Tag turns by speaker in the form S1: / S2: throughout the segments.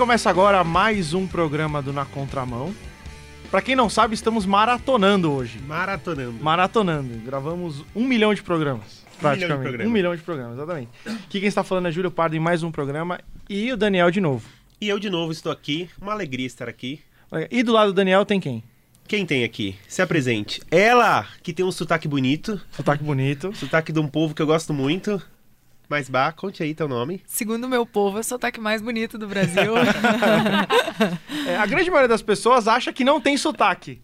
S1: começa agora mais um programa do Na Contramão. Pra quem não sabe, estamos maratonando hoje.
S2: Maratonando.
S1: Maratonando. Gravamos um milhão de programas. Praticamente.
S2: milhão de programas.
S1: Um milhão de programas, exatamente. Aqui quem está falando é Júlio Pardo em mais um programa e o Daniel de novo.
S2: E eu de novo estou aqui. Uma alegria estar aqui.
S1: E do lado do Daniel tem quem?
S2: Quem tem aqui? Se apresente. Ela, que tem um sotaque bonito.
S1: Sotaque bonito.
S2: Sotaque de um povo que eu gosto muito. Mas, Bah, conte aí teu nome.
S3: Segundo o meu povo, é o sotaque mais bonito do Brasil.
S1: É, a grande maioria das pessoas acha que não tem sotaque.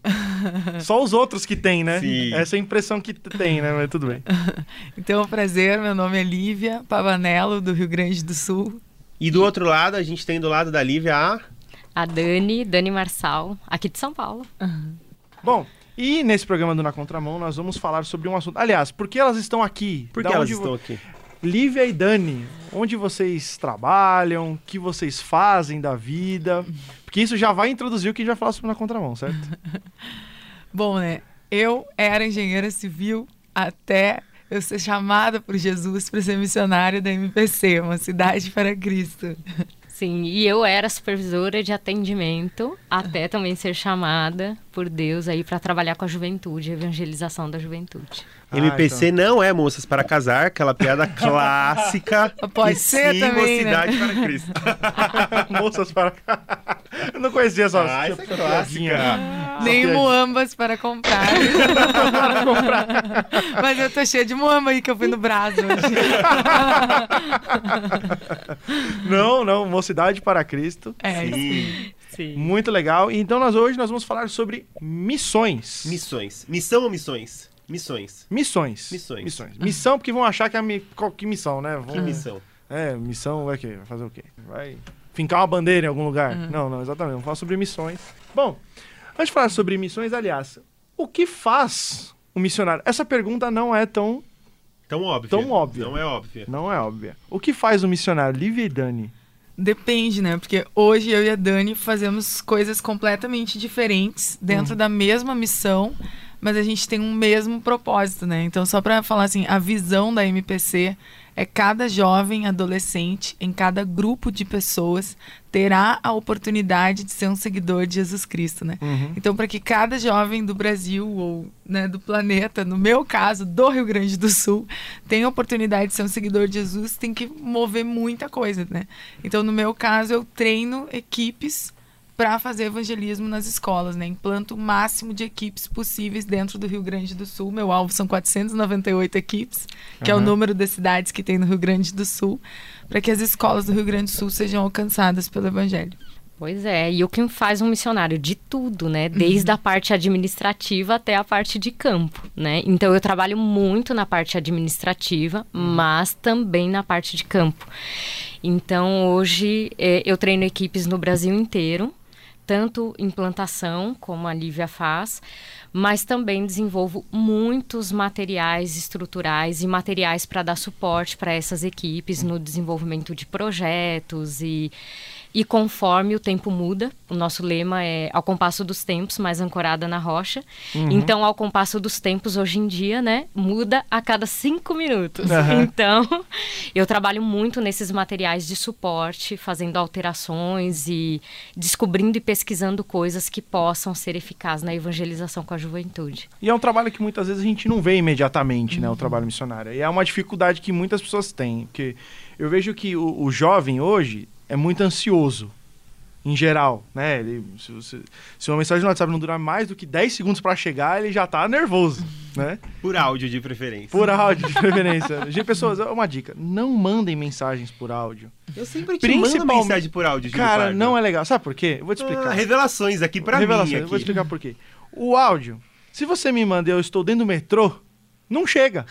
S1: Só os outros que tem, né?
S2: Sim.
S1: Essa é a impressão que tem, né? Mas tudo bem.
S3: então, é um prazer. Meu nome é Lívia Pavanello, do Rio Grande do Sul.
S2: E do outro lado, a gente tem do lado da Lívia a...
S4: A Dani, Dani Marçal, aqui de São Paulo.
S1: Bom, e nesse programa do Na Contramão nós vamos falar sobre um assunto. Aliás, por que elas estão aqui?
S2: Por que elas
S1: onde vo-
S2: estão aqui?
S1: Lívia e Dani, onde vocês trabalham, o que vocês fazem da vida? Porque isso já vai introduzir o que a gente vai falar sobre Na Contramão, certo?
S3: Bom, né? Eu era engenheira civil até eu ser chamada por Jesus para ser missionária da MPC, uma cidade para Cristo.
S4: Sim, e eu era supervisora de atendimento até também ser chamada por Deus aí para trabalhar com a juventude, evangelização da juventude.
S1: Ah,
S2: MPC não é Moças para Casar, aquela piada clássica.
S3: Pode
S2: E
S3: ser
S2: sim,
S3: também, né?
S2: Mocidade para Cristo.
S1: Moças para cá. Eu não conhecia essa,
S2: Ah, essa é clássica.
S3: Nem
S1: piadinha.
S3: muambas para comprar. Mas eu tô cheia de muamba aí que eu fui no Brasil hoje.
S1: Não, não, Mocidade para Cristo.
S3: É, isso.
S2: Sim.
S4: Sim.
S1: Muito legal. Então nós hoje nós vamos falar sobre missões.
S2: Missões. Missão ou missões? Missões.
S1: Missões.
S2: Missões.
S1: Missão, porque vão achar que é mi... que missão, né? Vão...
S2: Que missão?
S1: É, missão vai, quê? vai fazer o quê? Vai fincar uma bandeira em algum lugar?
S3: Uhum.
S1: Não, não, exatamente. Vamos falar sobre missões. Bom, antes de falar sobre missões, aliás, o que faz o missionário? Essa pergunta não é tão.
S2: Tão óbvio.
S1: Tão óbvia.
S2: Não é óbvia.
S1: Não é óbvia. O que faz o missionário? Lívia e Dani.
S3: Depende, né? Porque hoje eu e a Dani fazemos coisas completamente diferentes dentro
S1: Uhum.
S3: da mesma missão, mas a gente tem um mesmo propósito, né? Então, só para falar assim, a visão da MPC é cada jovem adolescente em cada grupo de pessoas terá a oportunidade de ser um seguidor de Jesus Cristo, né?
S1: Uhum.
S3: Então, para que cada jovem do Brasil ou né, do planeta, no meu caso, do Rio Grande do Sul, tenha a oportunidade de ser um seguidor de Jesus, tem que mover muita coisa, né? Então, no meu caso, eu treino equipes para fazer evangelismo nas escolas, né? Implanto o máximo de equipes possíveis dentro do Rio Grande do Sul. Meu alvo são 498 equipes, que é o número de cidades que tem no Rio Grande do Sul, para que as escolas do Rio Grande do Sul sejam alcançadas pelo evangelho.
S4: Pois é, e o que faz um missionário? De tudo, né? Desde a parte administrativa até a parte de campo, né? Então eu trabalho muito na parte administrativa, mas também na parte de campo. Então hoje eh, eu treino equipes no Brasil inteiro, tanto implantação, como a Lívia faz, mas também desenvolvo muitos materiais estruturais e materiais para dar suporte para essas equipes no desenvolvimento de projetos e e conforme o tempo muda, o nosso lema é ao compasso dos tempos, mais ancorada na rocha. Então, ao compasso dos tempos, hoje em dia, né, muda a cada cinco minutos.
S1: Aham.
S4: Então, eu trabalho muito nesses materiais de suporte, fazendo alterações e descobrindo e pesquisando coisas que possam ser eficazes na evangelização com a juventude.
S1: E é um trabalho que muitas vezes a gente não vê imediatamente, né? O trabalho missionário. E é uma dificuldade que muitas pessoas têm. Porque eu vejo que o, o jovem hoje é muito ansioso. Em geral, né? Ele, se, você- se uma mensagem no WhatsApp não durar mais do que 10 segundos para chegar, ele já tá nervoso, né?
S2: Por áudio de preferência.
S1: Por áudio, de preferência. Gente, pessoas, uma dica: não mandem mensagens por áudio.
S2: Eu sempre te mando mensagem por áudio, Júlio
S1: Cara,
S2: Pardo.
S1: não é legal. Sabe por quê? Eu vou te explicar.
S2: Ah, revelações aqui pra
S1: Revelações,
S2: mim.
S1: eu vou
S2: Aqui.
S1: explicar por quê. O áudio, se você me manda e eu estou dentro do metrô, não chega.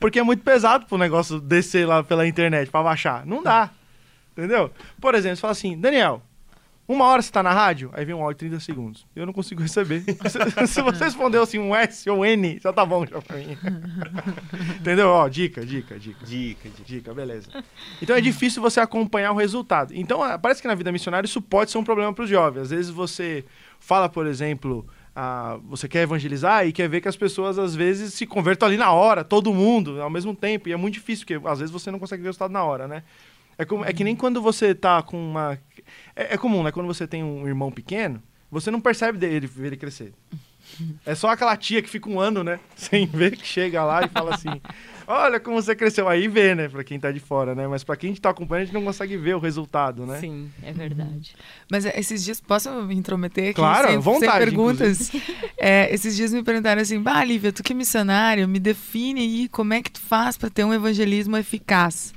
S1: Porque é muito pesado pro negócio descer lá pela internet pra baixar. Não dá. Entendeu? Por exemplo, você fala assim, Daniel, uma hora você tá na rádio, aí vem um áudio de 30 segundos. Eu não consigo receber. se, se você respondeu assim um S ou N, já tá bom já pra mim. Entendeu? Ó, dica, dica, dica.
S2: Dica, dica.
S1: Dica, beleza. Então é difícil você acompanhar o resultado. Então ah, parece que na vida missionária isso pode ser um problema para os jovens. Às vezes você fala, por exemplo, ah, você quer evangelizar e quer ver que as pessoas às vezes se convertam ali na hora, todo mundo, ao mesmo tempo. E é muito difícil, porque às vezes você não consegue ver o resultado na hora, né? É, como, é que nem quando você tá com uma. É, é comum, né? Quando você tem um irmão pequeno, você não percebe dele ver ele crescer. É só aquela tia que fica um ano, né? Sem ver, que chega lá e fala assim: Olha como você cresceu. Aí vê, né? Pra quem tá de fora, né? Mas pra quem tá acompanhando, a gente não consegue ver o resultado, né?
S4: Sim, é verdade.
S3: Mas é, esses dias, posso me intrometer aqui?
S1: Claro,
S3: sem,
S1: vontade,
S3: sem perguntas. É, esses dias me perguntaram assim, bah, Lívia, tu que é missionária, me define aí como é que tu faz para ter um evangelismo eficaz.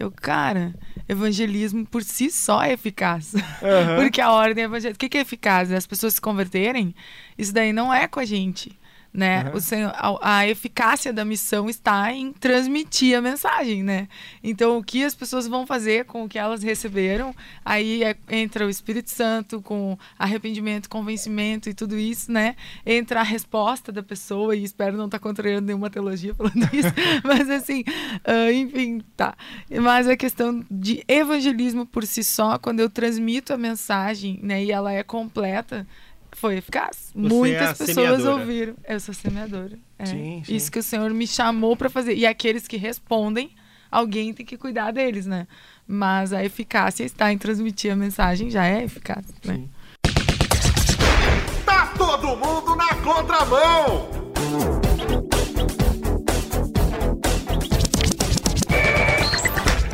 S3: Eu, cara, evangelismo por si só é eficaz.
S1: Uhum.
S3: Porque a ordem evangélica. O que, que é eficaz? As pessoas se converterem? Isso daí não é com a gente. Né?
S1: Uhum.
S3: O Senhor, a, a, eficácia da missão está em transmitir a mensagem, né? Então, o que as pessoas vão fazer com o que elas receberam, aí é, entra o Espírito Santo com arrependimento, convencimento e tudo isso, né? Entra a resposta da pessoa, e espero não estar tá contrariando nenhuma teologia falando isso, mas assim, uh, enfim, tá. Mas a questão de evangelismo por si só, quando eu transmito a mensagem, né, e ela é completa, foi eficaz.
S2: Você
S3: Muitas
S2: é
S3: pessoas
S2: semeadora.
S3: ouviram. Eu sou semeadora. É.
S1: Sim, sim.
S3: Isso que o Senhor me chamou para fazer. E aqueles que respondem, alguém tem que cuidar deles, né? Mas a eficácia está em transmitir a mensagem, já é eficaz, né?
S1: Sim.
S5: Tá todo mundo na contramão!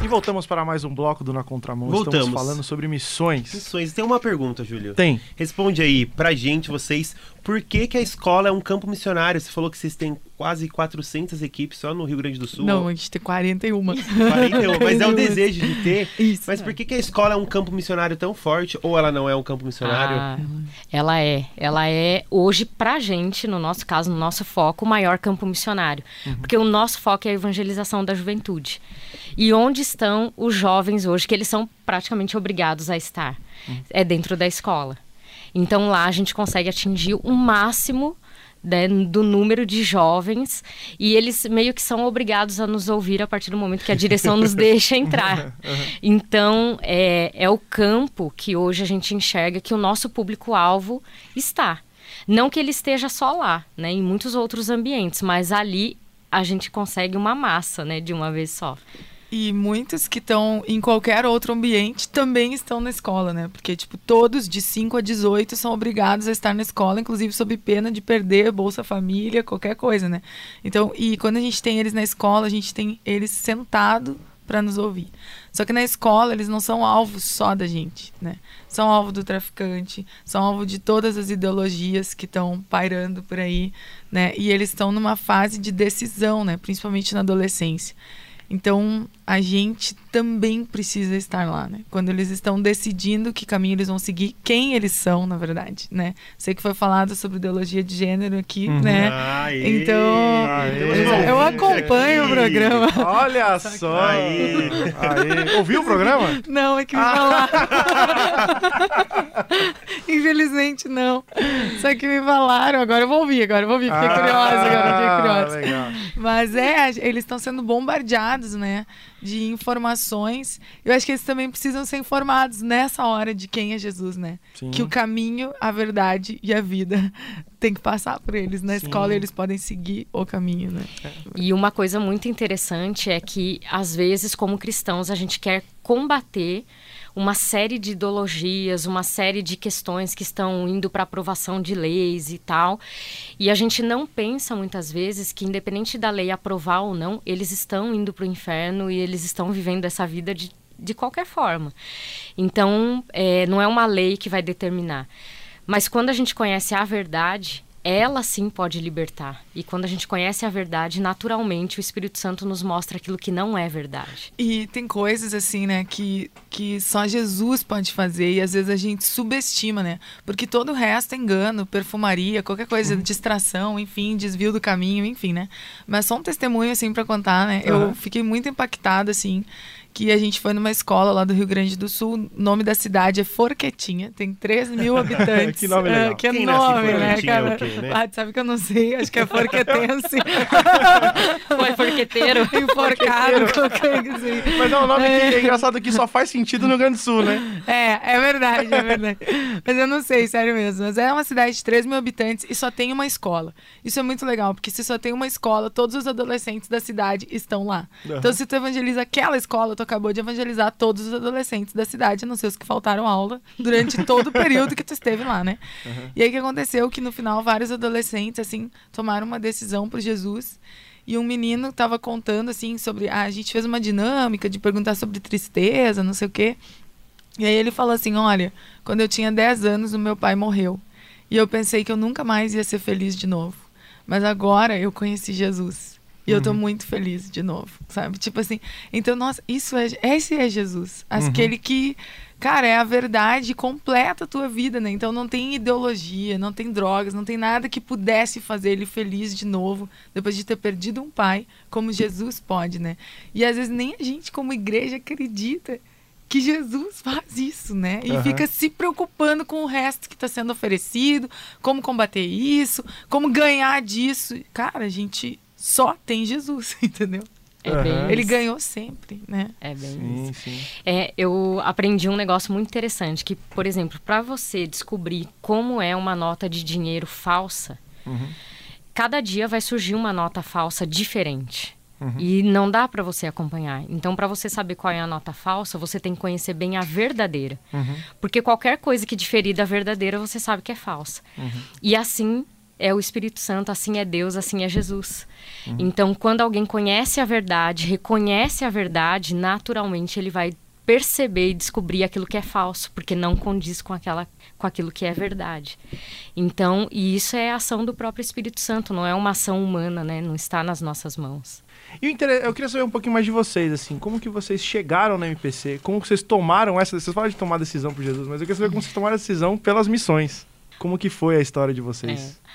S1: E voltamos para mais um bloco do Na Contramão.
S2: Voltamos.
S1: Estamos falando sobre missões.
S2: Missões. Tem uma pergunta, Júlio.
S1: Tem.
S2: Responde aí pra gente, vocês, por que, que a escola é um campo missionário? Você falou que vocês têm quase 400 equipes só no Rio Grande do Sul.
S3: Não, a gente tem 41.
S2: 41, mas é o desejo de ter.
S3: Isso.
S2: Mas por que, que a escola é um campo missionário tão forte? Ou ela não é um campo missionário?
S4: Ah, ela é. Ela é, hoje, pra gente, no nosso caso, no nosso foco, o maior campo missionário. Porque o nosso foco é a evangelização da juventude. E onde estão os jovens hoje, que eles são praticamente obrigados a estar? É dentro da escola. Então lá a gente consegue atingir o máximo né, do número de jovens e eles meio que são obrigados a nos ouvir a partir do momento que a direção nos deixa entrar. Então é, é o campo que hoje a gente enxerga que o nosso público-alvo está. Não que ele esteja só lá, né, em muitos outros ambientes, mas ali a gente consegue uma massa, né, de uma vez só.
S3: E muitos que estão em qualquer outro ambiente também estão na escola, né? Porque, tipo, todos de 5 a 18 são obrigados a estar na escola, inclusive sob pena de perder Bolsa Família, qualquer coisa, né? Então, e quando a gente tem eles na escola, a gente tem eles sentado para nos ouvir. Só que na escola eles não são alvo só da gente, né? São alvo do traficante, são alvo de todas as ideologias que estão pairando por aí, né? E eles estão numa fase de decisão, né? Principalmente na adolescência. Então, a gente também precisa estar lá, né? Quando eles estão decidindo que caminho eles vão seguir, quem eles são, na verdade, né? Sei que foi falado sobre ideologia de gênero aqui, né?
S2: Aê,
S3: Então,
S1: Aê.
S3: eu, eu acompanho o programa.
S1: Olha só!
S2: Aí.
S1: Aí. Ouviu o programa?
S3: Não, é que me falaram. Infelizmente, não. Só que me falaram. Agora eu vou ouvir, agora eu vou ouvir. Fiquei curiosa, agora fiquei curiosa.
S1: Ah, Legal.
S3: Mas é, eles estão sendo bombardeados, né? De informações. Eu acho que eles também precisam ser informados nessa hora de quem é Jesus, né?
S1: Sim.
S3: Que o caminho, a verdade e a vida tem que passar por eles. Na
S1: Sim.
S3: escola eles podem seguir o caminho, né?
S4: E uma coisa muito interessante é que, às vezes, como cristãos, a gente quer combater uma série de ideologias, uma série de questões que estão indo para aprovação de leis e tal. E a gente não pensa muitas vezes que, independente da lei aprovar ou não, eles estão indo para o inferno e eles estão vivendo essa vida de, de qualquer forma. Então, é, não é uma lei que vai determinar. Mas quando a gente conhece a verdade, ela sim pode libertar. E quando a gente conhece a verdade, naturalmente o Espírito Santo nos mostra aquilo que não é verdade.
S3: E tem coisas assim, né, que, que só Jesus pode fazer e às vezes a gente subestima, né? Porque todo o resto é engano, perfumaria, qualquer coisa, distração, enfim, desvio do caminho, enfim, né? Mas só um testemunho, assim, para contar, né? Eu
S1: Aham.
S3: fiquei muito impactada, assim, que a gente foi numa escola lá do Rio Grande do Sul, o nome da cidade é Forquetinha, tem 3 mil habitantes.
S1: Que nome legal.
S3: Ah, que
S2: Quem nasce em
S3: nome, né,
S2: é o
S3: cara?
S2: quê, né?
S3: Ah, sabe que eu não sei, acho que é forquetense.
S4: Foi forqueteiro.
S3: Enforcado, qualquer assim.
S1: Mas é um nome que é engraçado que só faz sentido no Rio Grande do Sul, né?
S3: É, é verdade, é verdade. Mas eu não sei, sério mesmo. Mas é uma cidade de 3 mil habitantes e só tem uma escola. Isso é muito legal, porque se só tem uma escola, todos os adolescentes da cidade estão lá.
S1: Aham.
S3: Então, se tu evangeliza aquela escola, tu acabou de evangelizar todos os adolescentes da cidade, a não ser os que faltaram aula durante todo o período que tu esteve lá, né? Uhum. E aí que aconteceu? Que no final vários adolescentes, assim, tomaram uma decisão por Jesus. E um menino estava contando, assim, sobre. Ah, a gente fez uma dinâmica de perguntar sobre tristeza, não sei o quê. E aí ele falou assim: Olha, quando eu tinha 10 anos, o meu pai morreu. E eu pensei que eu nunca mais ia ser feliz de novo. Mas agora eu conheci Jesus. E uhum. eu tô uhum. muito feliz de novo, sabe? Tipo assim, então, nossa, isso é. Esse é Jesus. Uhum. Aquele que, cara, é a verdade completa a tua vida, né? Então não tem ideologia, não tem drogas, não tem nada que pudesse fazer ele feliz de novo, depois de ter perdido um pai, como Jesus pode, né? E às vezes nem a gente, como igreja, acredita que Jesus faz isso, né? E uhum. fica se preocupando com o resto que está sendo oferecido, como combater isso, como ganhar disso. Cara, a gente só tem Jesus, entendeu?
S4: É bem
S3: Ele ganhou sempre, né?
S4: É bem sim, isso. Sim. É, eu aprendi um negócio muito interessante, que, por exemplo, para você descobrir como é uma nota de dinheiro falsa, uhum. cada dia vai surgir uma nota falsa diferente. Uhum. E não dá para você acompanhar. Então, para você saber qual é a nota falsa, você tem que conhecer bem a verdadeira. Uhum. Porque qualquer coisa que diferir da verdadeira, você sabe que é falsa. Uhum. E assim é o Espírito Santo, assim é Deus, assim é Jesus. Uhum. Então, quando alguém conhece a verdade, reconhece a verdade, naturalmente ele vai perceber e descobrir aquilo que é falso, porque não condiz com aquela com aquilo que é verdade. Então, e isso é a ação do próprio Espírito Santo, não é uma ação humana, né? Não está nas nossas mãos.
S1: E eu queria saber um pouquinho mais de vocês, assim, como que vocês chegaram na MPC, como que vocês tomaram essa, vocês falam de tomar decisão por Jesus, mas eu queria saber como vocês tomaram a decisão pelas missões. Como que foi a história de vocês?
S4: É.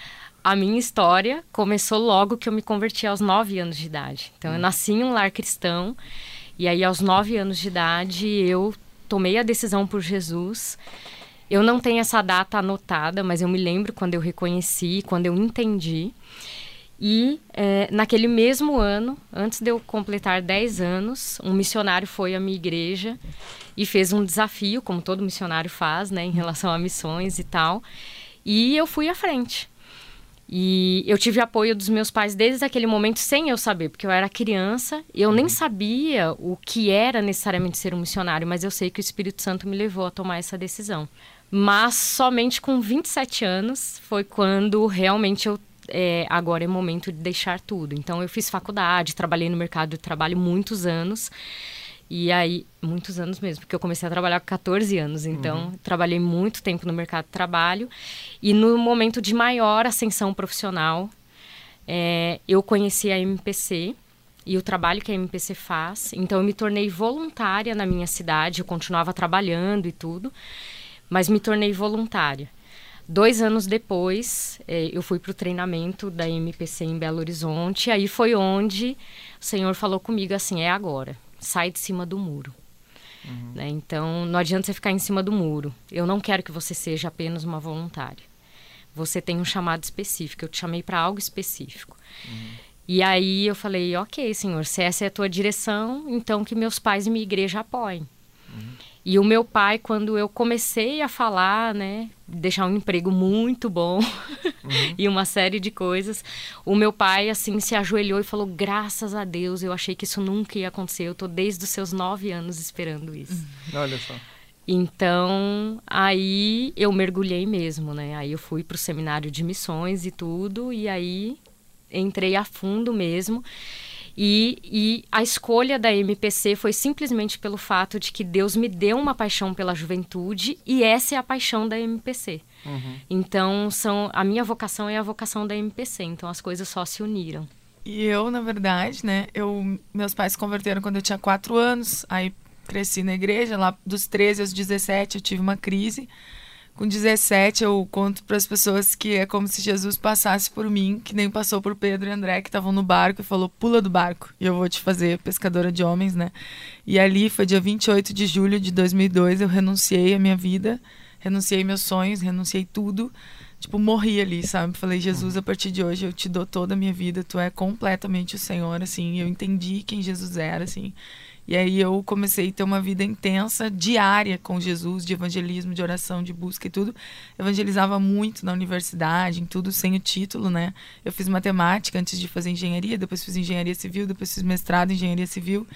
S4: A minha história começou logo que eu me converti aos nove anos de idade. Então, hum. eu nasci em um lar cristão, e aí aos nove anos de idade eu tomei a decisão por Jesus. Eu não tenho essa data anotada, mas eu me lembro quando eu reconheci, quando eu entendi. E é, naquele mesmo ano, antes de eu completar 10 anos, um missionário foi à minha igreja e fez um desafio, como todo missionário faz, né, em relação a missões e tal. E eu fui à frente. E eu tive apoio dos meus pais desde aquele momento, sem eu saber, porque eu era criança, eu nem uhum. sabia o que era necessariamente ser um missionário, mas eu sei que o Espírito Santo me levou a tomar essa decisão. Mas somente com 27 anos foi quando realmente eu é, agora é momento de deixar tudo. Então eu fiz faculdade, trabalhei no mercado de trabalho muitos anos. E aí, muitos anos mesmo, porque eu comecei a trabalhar com 14 anos, então uhum. trabalhei muito tempo no mercado de trabalho. E no momento de maior ascensão profissional, é, eu conheci a MPC e o trabalho que a MPC faz. Então, eu me tornei voluntária na minha cidade, eu continuava trabalhando e tudo, mas me tornei voluntária. Dois anos depois, é, eu fui para o treinamento da MPC em Belo Horizonte. Aí foi onde o Senhor falou comigo assim: é agora, sai de cima do muro. Uhum. Né? Então, não adianta você ficar em cima do muro. Eu não quero que você seja apenas uma voluntária. Você tem um chamado específico. Eu te chamei para algo específico. Uhum. E aí eu falei: ok, Senhor, se essa é a tua direção, então que meus pais e minha igreja apoiem. Uhum. E o meu pai, quando eu comecei a falar, né, deixar um emprego muito bom uhum. e uma série de coisas, o meu pai, assim, se ajoelhou e falou: Graças a Deus, eu achei que isso nunca ia acontecer. Eu tô desde os seus nove anos esperando isso.
S1: Uhum. Olha só.
S4: Então, aí eu mergulhei mesmo, né? Aí eu fui para o seminário de missões e tudo, e aí entrei a fundo mesmo. E, e a escolha da MPC foi simplesmente pelo fato de que Deus me deu uma paixão pela juventude e essa é a paixão da MPC. Uhum. Então, são, a minha vocação é a vocação da MPC. Então, as coisas só se uniram.
S3: E eu, na verdade, né, eu, meus pais se converteram quando eu tinha quatro anos, aí cresci na igreja, lá dos 13 aos 17 eu tive uma crise, com 17, eu conto para as pessoas que é como se Jesus passasse por mim, que nem passou por Pedro e André, que estavam no barco, e falou: pula do barco, e eu vou te fazer pescadora de homens, né? E ali foi dia 28 de julho de 2002, eu renunciei a minha vida, renunciei meus sonhos, renunciei tudo. Tipo, morri ali, sabe? Falei, Jesus, a partir de hoje eu te dou toda a minha vida, tu é completamente o Senhor, assim. Eu entendi quem Jesus era, assim. E aí eu comecei a ter uma vida intensa, diária com Jesus, de evangelismo, de oração, de busca e tudo. Evangelizava muito na universidade, em tudo sem o título, né? Eu fiz matemática antes de fazer engenharia, depois fiz engenharia civil, depois fiz mestrado em engenharia civil.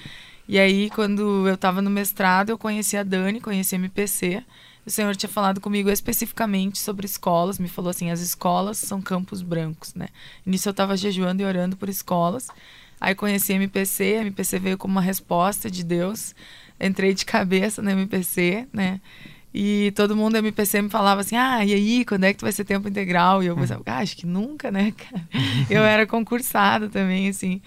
S3: E aí, quando eu estava no mestrado, eu conheci a Dani, conheci a MPC. O senhor tinha falado comigo especificamente sobre escolas, me falou assim: as escolas são campos brancos, né? Nisso eu estava jejuando e orando por escolas. Aí conheci a MPC, a MPC veio como uma resposta de Deus. Entrei de cabeça na MPC, né? E todo mundo da MPC me falava assim: ah, e aí, quando é que tu vai ser tempo integral? E eu pensava, ah, acho que nunca, né, cara? Eu era concursada também, assim.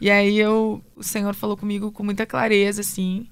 S3: E aí eu, o Senhor falou comigo com muita clareza, assim.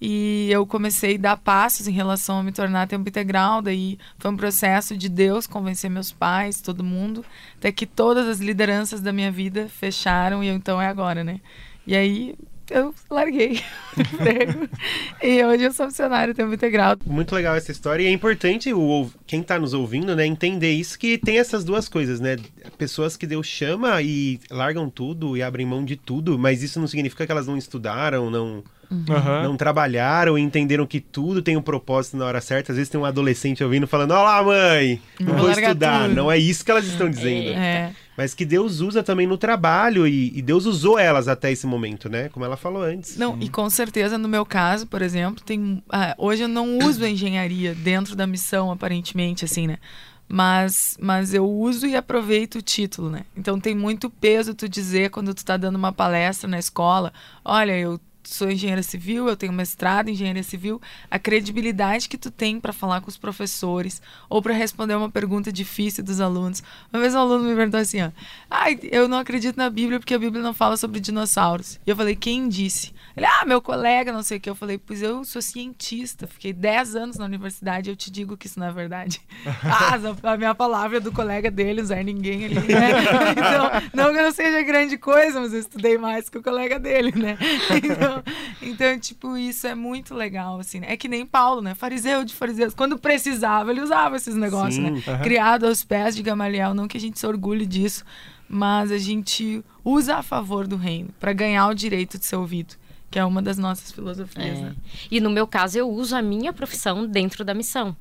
S3: E eu comecei a dar passos em relação a me tornar tempo integral. Daí foi um processo de Deus convencer meus pais, todo mundo, até que todas as lideranças da minha vida fecharam e eu, então é agora, né? E aí eu larguei o e hoje eu sou funcionário tempo integral.
S2: Muito legal essa história. E é importante o, quem está nos ouvindo, né, entender isso, que tem essas duas coisas, né? Pessoas que Deus chama e largam tudo e abrem mão de tudo, mas isso não significa que elas não estudaram, não Uhum. Não trabalharam e entenderam que tudo tem um propósito na hora certa. Às vezes tem um adolescente ouvindo falando: Olá, mãe, não vou, vou estudar. Tudo. Não é isso que elas estão dizendo. É. Mas que Deus usa também no trabalho e, e, Deus usou elas até esse momento, né? Como ela falou antes.
S3: Não, e com certeza no meu caso, por exemplo, tem. Ah, hoje eu não uso a engenharia dentro da missão, aparentemente, assim, né? mas, mas eu uso e aproveito o título, né? Então tem muito peso tu dizer quando tu tá dando uma palestra na escola, olha, eu sou engenheira civil, eu tenho mestrado em engenharia civil, a credibilidade que tu tem para falar com os professores ou para responder uma pergunta difícil dos alunos. Uma vez um aluno me perguntou assim, ó, ai, eu não acredito na Bíblia porque a Bíblia não fala sobre dinossauros. E eu falei, quem disse? Ele, ah, meu colega, não sei o que. Eu falei, pois eu sou cientista, fiquei 10 anos na universidade, eu te digo que isso não é verdade. ah, a minha palavra é do colega dele, não é ninguém ali, né? Então, não que eu não seja grande coisa, mas eu estudei mais que o colega dele, né? Então, então, tipo, isso é muito legal, assim. Né? É que nem Paulo, né? Fariseu de fariseus. Quando precisava, ele usava esses negócios, Sim, né? Uhum. Criado aos pés de Gamaliel. Não que a gente se orgulhe disso, mas a gente usa a favor do reino para ganhar o direito de ser ouvido que é uma das nossas filosofias. É. Né?
S4: E no meu caso, eu uso a minha profissão dentro da missão.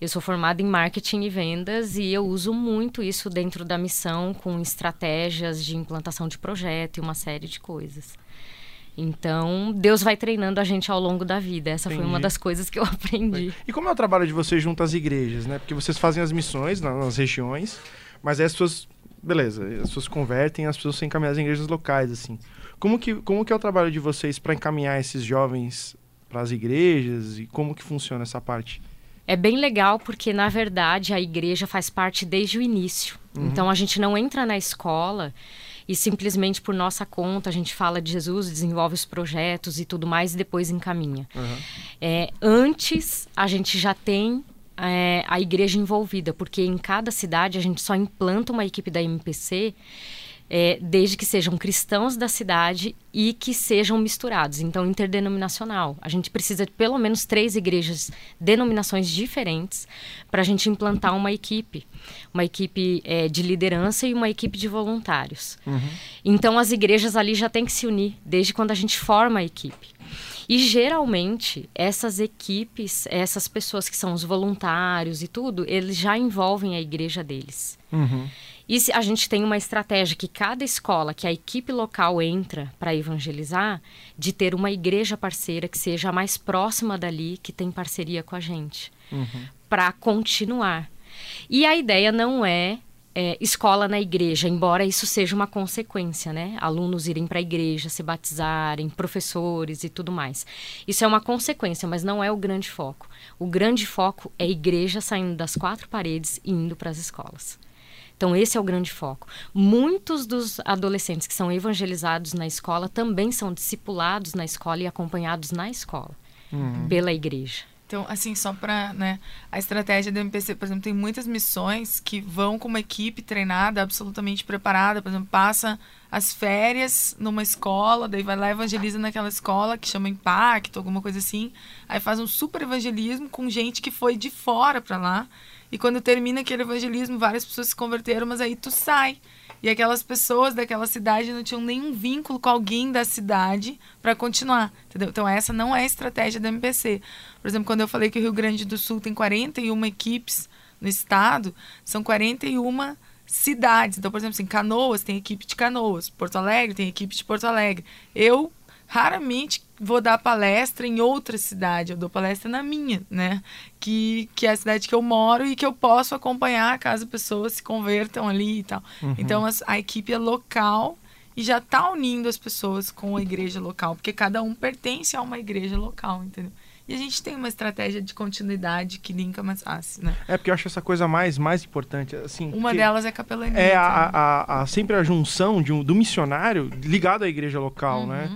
S4: Eu sou formada em marketing e vendas e eu uso muito isso dentro da missão, com estratégias de implantação de projeto e uma série de coisas. Então, Deus vai treinando a gente ao longo da vida. Essa Entendi. foi uma das coisas que eu aprendi.
S1: E como é o trabalho de vocês junto às igrejas, né? Porque vocês fazem as missões nas regiões, mas aí as pessoas, beleza, as pessoas convertem, as pessoas são encaminhadas em igrejas locais, assim. Como que, como que é o trabalho de vocês para encaminhar esses jovens para as igrejas e como que funciona essa parte?
S4: É bem legal porque, na verdade, a igreja faz parte desde o início. Uhum. Então, a gente não entra na escola e simplesmente por nossa conta a gente fala de Jesus, desenvolve os projetos e tudo mais e depois encaminha. Uhum. É, antes a gente já tem é, a igreja envolvida, porque em cada cidade a gente só implanta uma equipe da MPC é, desde que sejam cristãos da cidade e que sejam misturados, então interdenominacional. A gente precisa de pelo menos três igrejas, denominações diferentes, para a gente implantar uma equipe, uma equipe é, de liderança e uma equipe de voluntários. Uhum. Então as igrejas ali já têm que se unir desde quando a gente forma a equipe. E geralmente essas equipes, essas pessoas que são os voluntários e tudo, eles já envolvem a igreja deles. Uhum. E a gente tem uma estratégia que cada escola, que a equipe local entra para evangelizar, de ter uma igreja parceira que seja a mais próxima dali, que tem parceria com a gente, uhum. para continuar. E a ideia não é, é, escola na igreja, embora isso seja uma consequência, né? Alunos irem para a igreja, se batizarem, professores e tudo mais. Isso é uma consequência, mas não é o grande foco. O grande foco é a igreja saindo das quatro paredes e indo para as escolas. Então, esse é o grande foco. Muitos dos adolescentes que são evangelizados na escola também são discipulados na escola e acompanhados na escola, uhum. pela igreja.
S3: Então, assim, só para, né, a estratégia do MPC, por exemplo, tem muitas missões que vão com uma equipe treinada, absolutamente preparada, por exemplo, passa as férias numa escola, daí vai lá e evangeliza naquela escola que chama Impacto, alguma coisa assim, aí faz um super evangelismo com gente que foi de fora para lá e quando termina aquele evangelismo, várias pessoas se converteram, mas aí tu sai. E aquelas pessoas daquela cidade não tinham nenhum vínculo com alguém da cidade para continuar, entendeu? Então essa não é a estratégia da MPC. Por exemplo, quando eu falei que o Rio Grande do Sul tem 41 equipes no estado, são 41 cidades. Então, por exemplo, assim, Canoas tem equipe de Canoas, Porto Alegre tem equipe de Porto Alegre. Eu raramente vou dar palestra em outra cidade, eu dou palestra na minha, né? Que, que é a cidade que eu moro e que eu posso acompanhar caso pessoas se convertam ali e tal.
S1: Uhum.
S3: Então as- a equipe é local e já tá unindo as pessoas com a igreja local, porque cada um pertence a uma igreja local, entendeu? E a gente tem uma estratégia de continuidade que linka mais fácil, né?
S1: É porque eu acho essa coisa mais, mais importante. Assim,
S3: Uma delas é capelania.
S1: É a, a- a- a- sempre a junção de um, do missionário ligado à igreja local, né?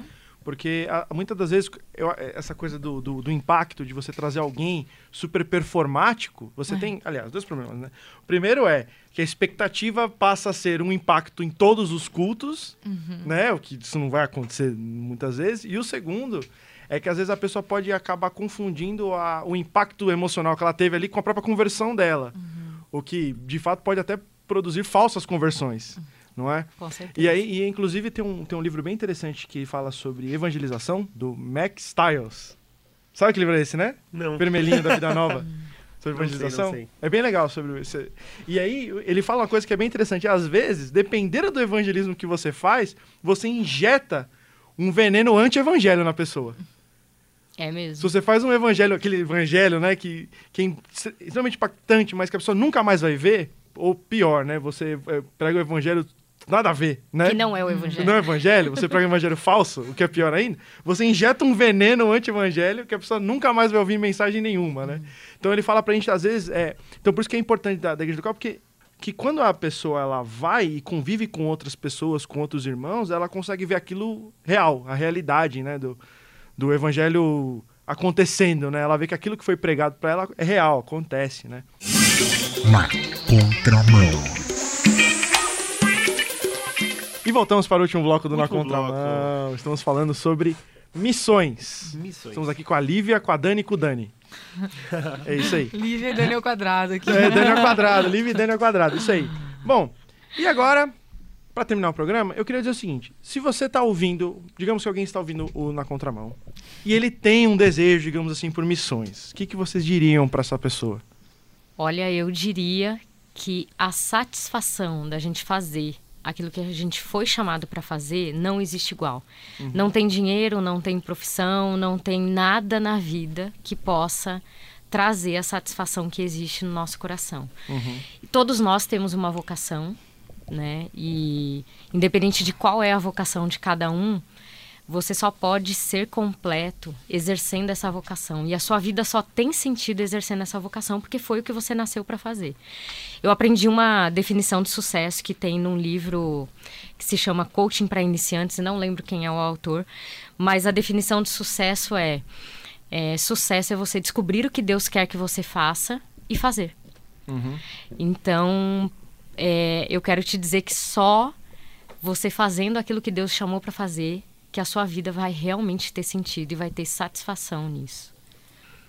S3: Uhum.
S1: Porque a- muitas das vezes eu- essa coisa do, do, do impacto de você trazer alguém super performático, você
S3: É.
S1: tem, aliás, dois problemas, né? O primeiro é que a expectativa passa a ser um impacto em todos os cultos,
S3: Uhum.
S1: né? O que isso não vai acontecer muitas vezes. E o segundo é que às vezes a pessoa pode acabar confundindo a- o impacto emocional que ela teve ali com a própria conversão dela. O que, de fato, pode até produzir falsas conversões, não é?
S4: Com certeza.
S1: E aí, e, inclusive, tem um, tem um livro bem interessante que fala sobre evangelização, do Mac Stiles. Sabe que livro é esse, né?
S2: Não.
S1: Vermelhinho da Vida Nova. Sobre
S2: Não sei,
S1: evangelização.
S2: não sei.
S1: É bem legal sobre isso. E aí, ele fala uma coisa que é bem interessante. Às vezes, dependendo do evangelismo que você faz, você injeta um veneno anti-evangelho na pessoa.
S4: É
S1: Se
S4: mesmo.
S1: você faz um evangelho, aquele evangelho, né, que, que é extremamente impactante, mas que a pessoa nunca mais vai ver, ou pior, né, você é, prega o evangelho nada a ver, né?
S4: Que não é o
S1: Que
S4: evangelho.
S1: não é evangelho, você prega um evangelho falso, o que é pior ainda, você injeta um veneno anti-evangelho que a pessoa nunca mais vai ouvir mensagem nenhuma, né? Então ele fala pra gente, às vezes, é... Então por isso que é importante da, da igreja local, porque que quando a pessoa ela vai e convive com outras pessoas, com outros irmãos, ela consegue ver aquilo real, a realidade, né, do, do evangelho acontecendo, né? Ela vê que aquilo que foi pregado pra ela é real, acontece, né?
S5: Na contramão.
S1: E voltamos para o último bloco do Na
S2: Último
S1: Contramão. Estamos falando sobre missões.
S2: Missões.
S1: Estamos aqui com a Lívia, com a Dani e com o Dani. É isso aí.
S3: Lívia e Daniel Quadrado aqui.
S1: É, Dani ao quadrado, Lívia e Dani ao quadrado, isso aí. Bom, e agora, para terminar o programa, eu queria dizer o seguinte: se você está ouvindo, digamos que alguém está ouvindo o Na Contramão, e ele tem um desejo, digamos assim, por missões, o que, que vocês diriam para essa pessoa?
S4: Olha, eu diria que a satisfação da gente fazer aquilo que a gente foi chamado para fazer não existe igual. Não tem dinheiro, não tem profissão, não tem nada na vida que possa trazer a satisfação que existe no nosso coração. E Todos nós temos uma vocação, né? E independente de qual é a vocação de cada um, você só pode ser completo exercendo essa vocação. E a sua vida só tem sentido exercendo essa vocação porque foi o que você nasceu para fazer. Eu aprendi uma definição de sucesso que tem num livro que se chama Coaching para Iniciantes, não lembro quem é o autor, mas a definição de sucesso é, é sucesso é você descobrir o que Deus quer que você faça e fazer. Então, é, eu quero te dizer que só você fazendo aquilo que Deus chamou para fazer, que a sua vida vai realmente ter sentido e vai ter satisfação nisso.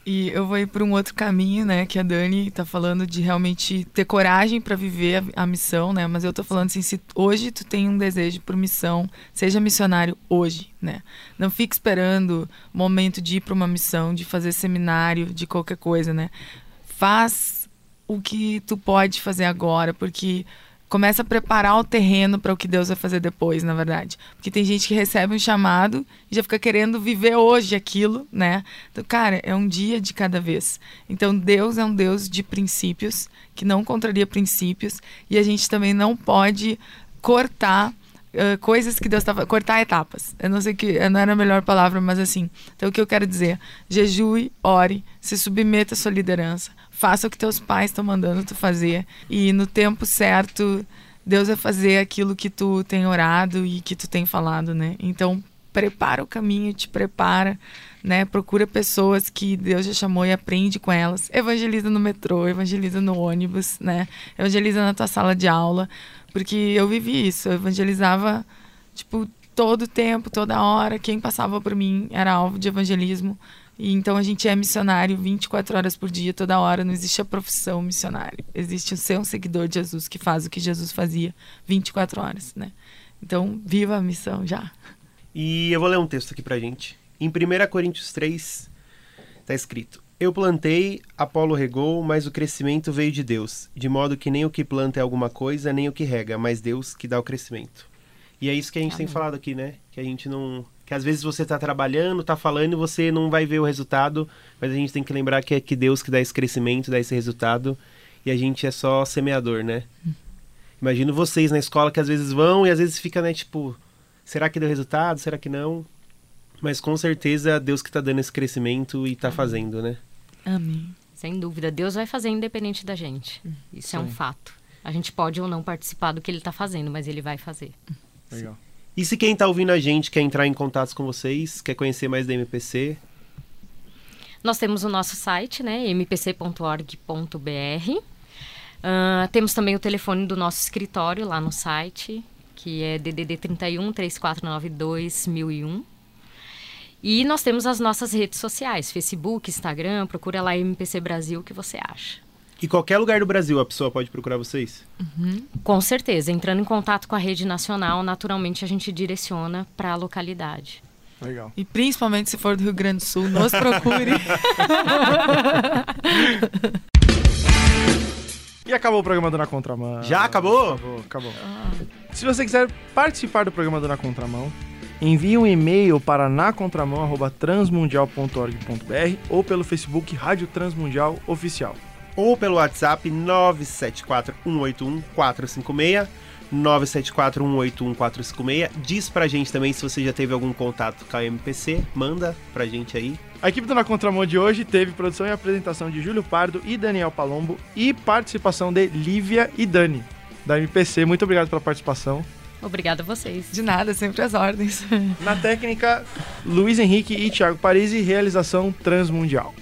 S3: E eu vou ir por um outro caminho, né? Que a Dani tá falando de realmente ter coragem para viver a, a missão, né? Mas eu tô falando assim, se hoje tu tem um desejo por missão, seja missionário hoje, né? Não fique esperando o momento de ir para uma missão, de fazer seminário, de qualquer coisa, né? Faz o que tu pode fazer agora, porque começa a preparar o terreno para o que Deus vai fazer depois, na verdade. Porque tem gente que recebe um chamado e já fica querendo viver hoje aquilo, né? Então, cara, é um dia de cada vez. Então, Deus é um Deus de princípios, que não contraria princípios, e a gente também não pode cortar uh, coisas que Deus estava. cortar etapas. Eu não sei que. Não era a melhor palavra, mas assim. Então, o que eu quero dizer? Jejue, ore, se submeta à sua liderança. Faça o que teus pais estão mandando tu fazer. E no tempo certo, Deus vai fazer aquilo que tu tem orado e que tu tem falado, né? Então, prepara o caminho, te prepara, né? Procura pessoas que Deus já chamou e aprende com elas. Evangeliza no metrô, evangeliza no ônibus, né? Evangeliza na tua sala de aula, porque eu vivi isso, eu evangelizava tipo todo tempo, toda hora, quem passava por mim era alvo de evangelismo. E então a gente é missionário 24 horas por dia, toda hora, não existe a profissão missionário. Existe o ser um seguidor de Jesus que faz o que Jesus fazia 24 horas, né? Então, viva a missão já.
S2: E eu vou ler um texto aqui pra gente. Em 1 Coríntios 3, tá escrito: Eu plantei, Apolo regou, mas o crescimento veio de Deus, de modo que nem o que planta é alguma coisa, nem o que rega, mas Deus que dá o crescimento. E é isso que a gente tem falado aqui, né? Que a gente não Que às vezes você tá trabalhando, tá falando e você não vai ver o resultado, mas a gente tem que lembrar que é que Deus que dá esse crescimento, dá esse resultado, e a gente é só semeador, né? Imagino vocês na escola que às vezes vão e às vezes fica, né, tipo, será que deu resultado? Será que não? Mas com certeza é Deus que tá dando esse crescimento e tá fazendo, né?
S3: Amém.
S4: Sem dúvida, Deus vai fazer independente da gente. Isso é um
S1: Sim.
S4: fato. A gente pode ou não participar do que ele está fazendo, mas ele vai fazer.
S1: Legal.
S2: E se quem tá ouvindo a gente quer entrar em contato com vocês, quer conhecer mais da MPC,
S4: Nós temos o nosso site, né, mpc.org.br. Ah, temos também o telefone do nosso escritório lá no site, que é DDD 31 3492 1001. E nós temos as nossas redes sociais, Facebook, Instagram, procura lá MPC Brasil, o que você acha.
S2: E qualquer lugar do Brasil a pessoa pode procurar vocês?
S4: Com certeza, entrando em contato com a rede nacional, naturalmente a gente direciona para a localidade.
S1: Legal.
S3: E principalmente se for do Rio Grande do Sul, nos procure.
S1: E acabou o programa do Na Contramão.
S2: Já acabou?
S1: Acabou, acabou. Se você quiser participar do programa do Na Contramão, envie um e-mail para nacontramão@transmundial.org.br ou pelo Facebook Rádio Transmundial Oficial.
S2: Ou pelo WhatsApp 974-181-456, 974-181-456. Diz pra gente também se você já teve algum contato com a MPC, manda pra gente aí.
S1: A equipe do Na Contramão de hoje teve produção e apresentação de Júlio Pardo e Daniel Palombo e participação de Lívia e Dani, da MPC. Muito obrigado pela participação.
S4: Obrigada a vocês.
S3: De nada, sempre as ordens.
S1: Na técnica, Luiz Henrique e Thiago Parisi, realização Transmundial.